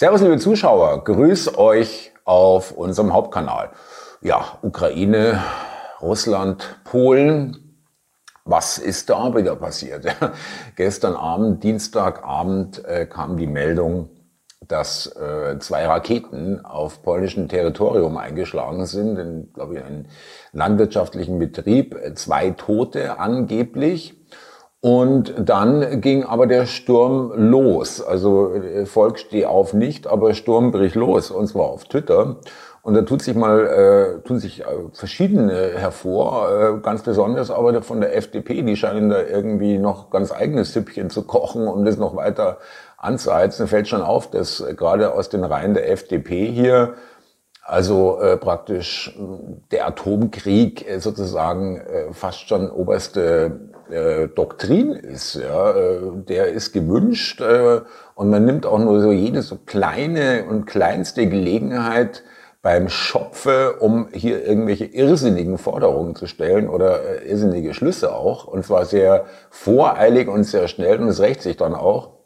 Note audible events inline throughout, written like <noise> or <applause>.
Servus, liebe Zuschauer, grüß euch auf unserem Hauptkanal. Ja, Ukraine, Russland, Polen. Was ist da wieder passiert? <laughs> Gestern Abend, Dienstagabend, äh, kam die Meldung, dass äh, zwei Raketen auf polnischem Territorium eingeschlagen sind, in, glaube ich, einen landwirtschaftlichen Betrieb, äh, zwei Tote angeblich. Und dann ging aber der Sturm los. Also äh, Volk steh auf nicht, aber Sturm bricht los, und zwar auf Twitter. Und da tut sich mal, äh, tun sich äh, verschiedene hervor, äh, ganz besonders aber von der FDP, die scheinen da irgendwie noch ganz eigenes Süppchen zu kochen und das noch weiter anzuheizen. Fällt schon auf, dass äh, gerade aus den Reihen der FDP hier also äh, praktisch der Atomkrieg äh, sozusagen äh, fast schon oberste äh, Doktrin ist, ja, äh, der ist gewünscht äh, und man nimmt auch nur so jede so kleine und kleinste Gelegenheit beim Schopfe, um hier irgendwelche irrsinnigen Forderungen zu stellen oder äh, irrsinnige Schlüsse auch und zwar sehr voreilig und sehr schnell und es rächt sich dann auch.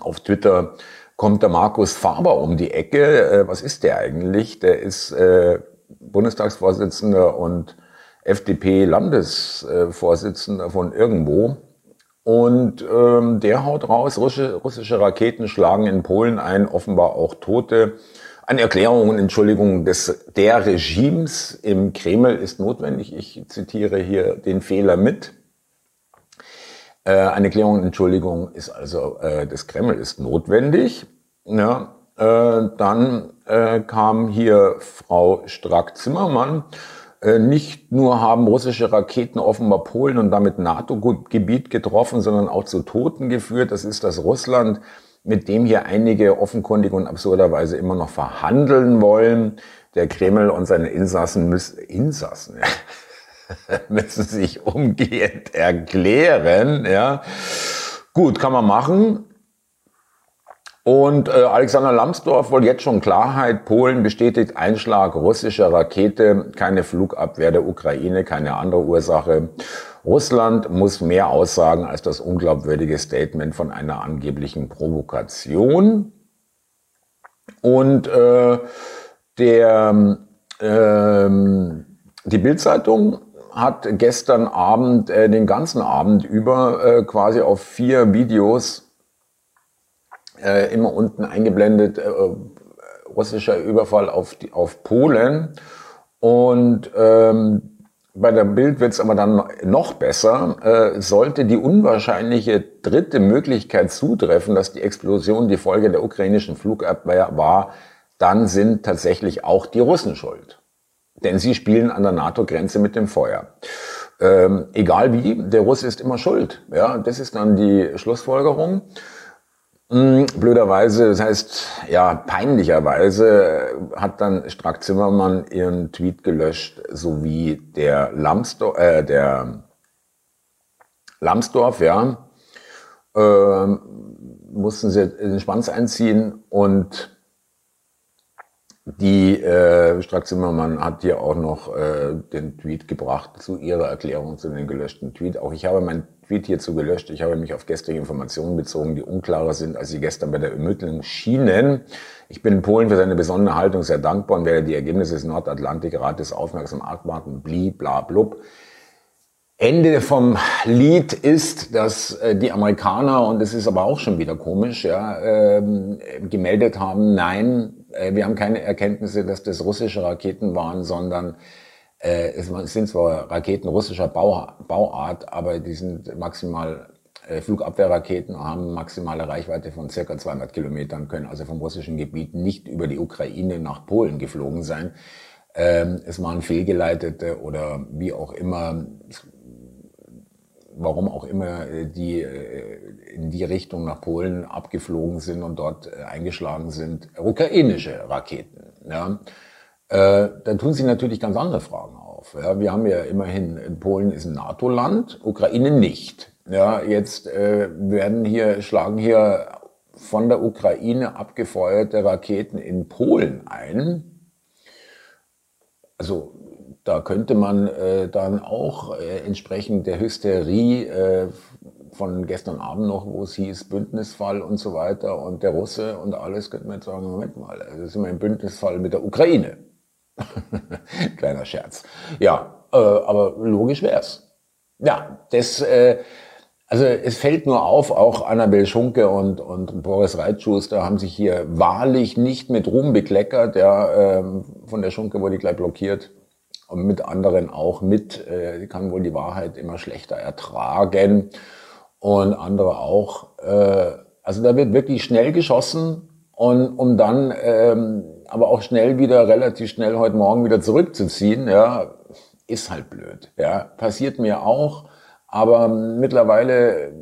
Auf Twitter kommt der Markus Faber um die Ecke. Äh, was ist der eigentlich? Der ist äh, Bundestagsvorsitzender und FDP-Landesvorsitzender von irgendwo. Und ähm, der haut raus, russische, russische Raketen schlagen in Polen ein, offenbar auch Tote. Eine Erklärung und Entschuldigung des, der Regimes im Kreml ist notwendig. Ich zitiere hier den Fehler mit. Äh, eine Erklärung und Entschuldigung ist also äh, des Kreml ist notwendig. Ja, äh, dann äh, kam hier Frau Strack-Zimmermann äh, nicht nur haben russische Raketen offenbar Polen und damit NATO-Gebiet getroffen, sondern auch zu Toten geführt. Das ist das Russland, mit dem hier einige offenkundig und absurderweise immer noch verhandeln wollen. Der Kreml und seine Insassen müssen, Insassen, <laughs> <laughs> müssen sich umgehend erklären, ja. Gut, kann man machen. Und äh, Alexander Lambsdorff wollte jetzt schon Klarheit. Polen bestätigt Einschlag russischer Rakete, keine Flugabwehr der Ukraine, keine andere Ursache. Russland muss mehr aussagen als das unglaubwürdige Statement von einer angeblichen Provokation. Und äh, der, äh, die Bildzeitung hat gestern Abend, äh, den ganzen Abend über äh, quasi auf vier Videos äh, immer unten eingeblendet, äh, russischer Überfall auf, die, auf Polen. Und ähm, bei der Bild wird es aber dann noch besser. Äh, sollte die unwahrscheinliche dritte Möglichkeit zutreffen, dass die Explosion die Folge der ukrainischen Flugabwehr war, dann sind tatsächlich auch die Russen schuld. Denn sie spielen an der NATO-Grenze mit dem Feuer. Ähm, egal wie, der Russ ist immer schuld. Ja, das ist dann die Schlussfolgerung. Hm, blöderweise, das heißt, ja, peinlicherweise hat dann Strack Zimmermann ihren Tweet gelöscht, sowie der Lambsdorff, äh, der Lambsdorff, ja, äh, mussten sie den Schwanz einziehen und die äh, Strack Zimmermann hat hier auch noch äh, den Tweet gebracht zu ihrer Erklärung zu den gelöschten Tweet. Auch ich habe mein Tweet hierzu gelöscht. Ich habe mich auf gestrige Informationen bezogen, die unklarer sind, als sie gestern bei der Ermittlung schienen. Ich bin Polen für seine besondere Haltung sehr dankbar und werde die Ergebnisse des Nordatlantikrates aufmerksam abwarten. Bli, bla, blub. Ende vom Lied ist, dass äh, die Amerikaner, und das ist aber auch schon wieder komisch, ja, ähm, gemeldet haben, nein, äh, wir haben keine Erkenntnisse, dass das russische Raketen waren, sondern äh, es sind zwar Raketen russischer Bau, Bauart, aber die sind maximal äh, Flugabwehrraketen, haben maximale Reichweite von circa 200 Kilometern, können also vom russischen Gebiet nicht über die Ukraine nach Polen geflogen sein. Ähm, es waren fehlgeleitete oder wie auch immer, warum auch immer die äh, in die Richtung nach Polen abgeflogen sind und dort äh, eingeschlagen sind, ukrainische Raketen. Ja äh, dann tun sich natürlich ganz andere Fragen auf. Ja, wir haben ja immerhin, Polen ist ein NATO-Land, Ukraine nicht. Ja, jetzt äh, werden hier, schlagen hier von der Ukraine abgefeuerte Raketen in Polen ein. Also da könnte man äh, dann auch äh, entsprechend der Hysterie äh, von gestern Abend noch, wo es hieß Bündnisfall und so weiter und der Russe und alles, könnte man jetzt sagen, Moment mal, also sind wir im Bündnisfall mit der Ukraine. <laughs> Kleiner Scherz. Ja, äh, aber logisch wär's. Ja, das, äh, also es fällt nur auf, auch Annabel Schunke und, und Boris Reitschuster haben sich hier wahrlich nicht mit Ruhm bekleckert. Ja, ähm, von der Schunke wurde ich gleich blockiert und mit anderen auch mit. Äh, kann wohl die Wahrheit immer schlechter ertragen und andere auch. Äh, also da wird wirklich schnell geschossen und um dann ähm, aber auch schnell wieder, relativ schnell heute Morgen wieder zurückzuziehen, ja, ist halt blöd. Ja, passiert mir auch. Aber mittlerweile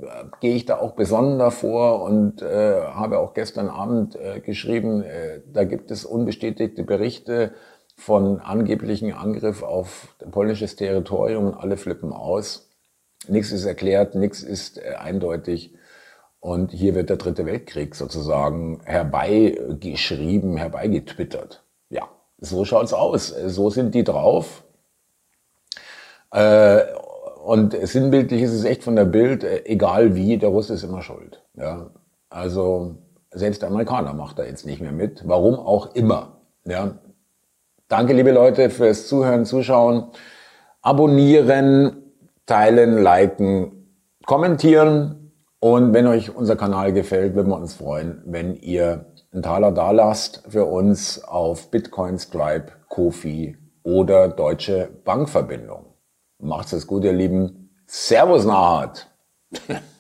gehe ich da auch besonnen davor und äh, habe auch gestern Abend äh, geschrieben, äh, da gibt es unbestätigte Berichte von angeblichen Angriff auf polnisches Territorium und alle flippen aus. Nichts ist erklärt, nichts ist äh, eindeutig. Und hier wird der dritte Weltkrieg sozusagen herbeigeschrieben, herbeigetwittert. Ja, so schaut's aus. So sind die drauf. Äh, und sinnbildlich ist es echt von der Bild, äh, egal wie, der Russe ist immer schuld. Ja, also selbst der Amerikaner macht da jetzt nicht mehr mit. Warum auch immer. Ja, danke liebe Leute fürs Zuhören, Zuschauen, abonnieren, teilen, liken, kommentieren. Und wenn euch unser Kanal gefällt, würden wir uns freuen, wenn ihr einen Taler da lasst für uns auf Bitcoin, Stripe, Kofi oder Deutsche Bankverbindung. Macht's es gut, ihr Lieben. Servus, Naht. <laughs>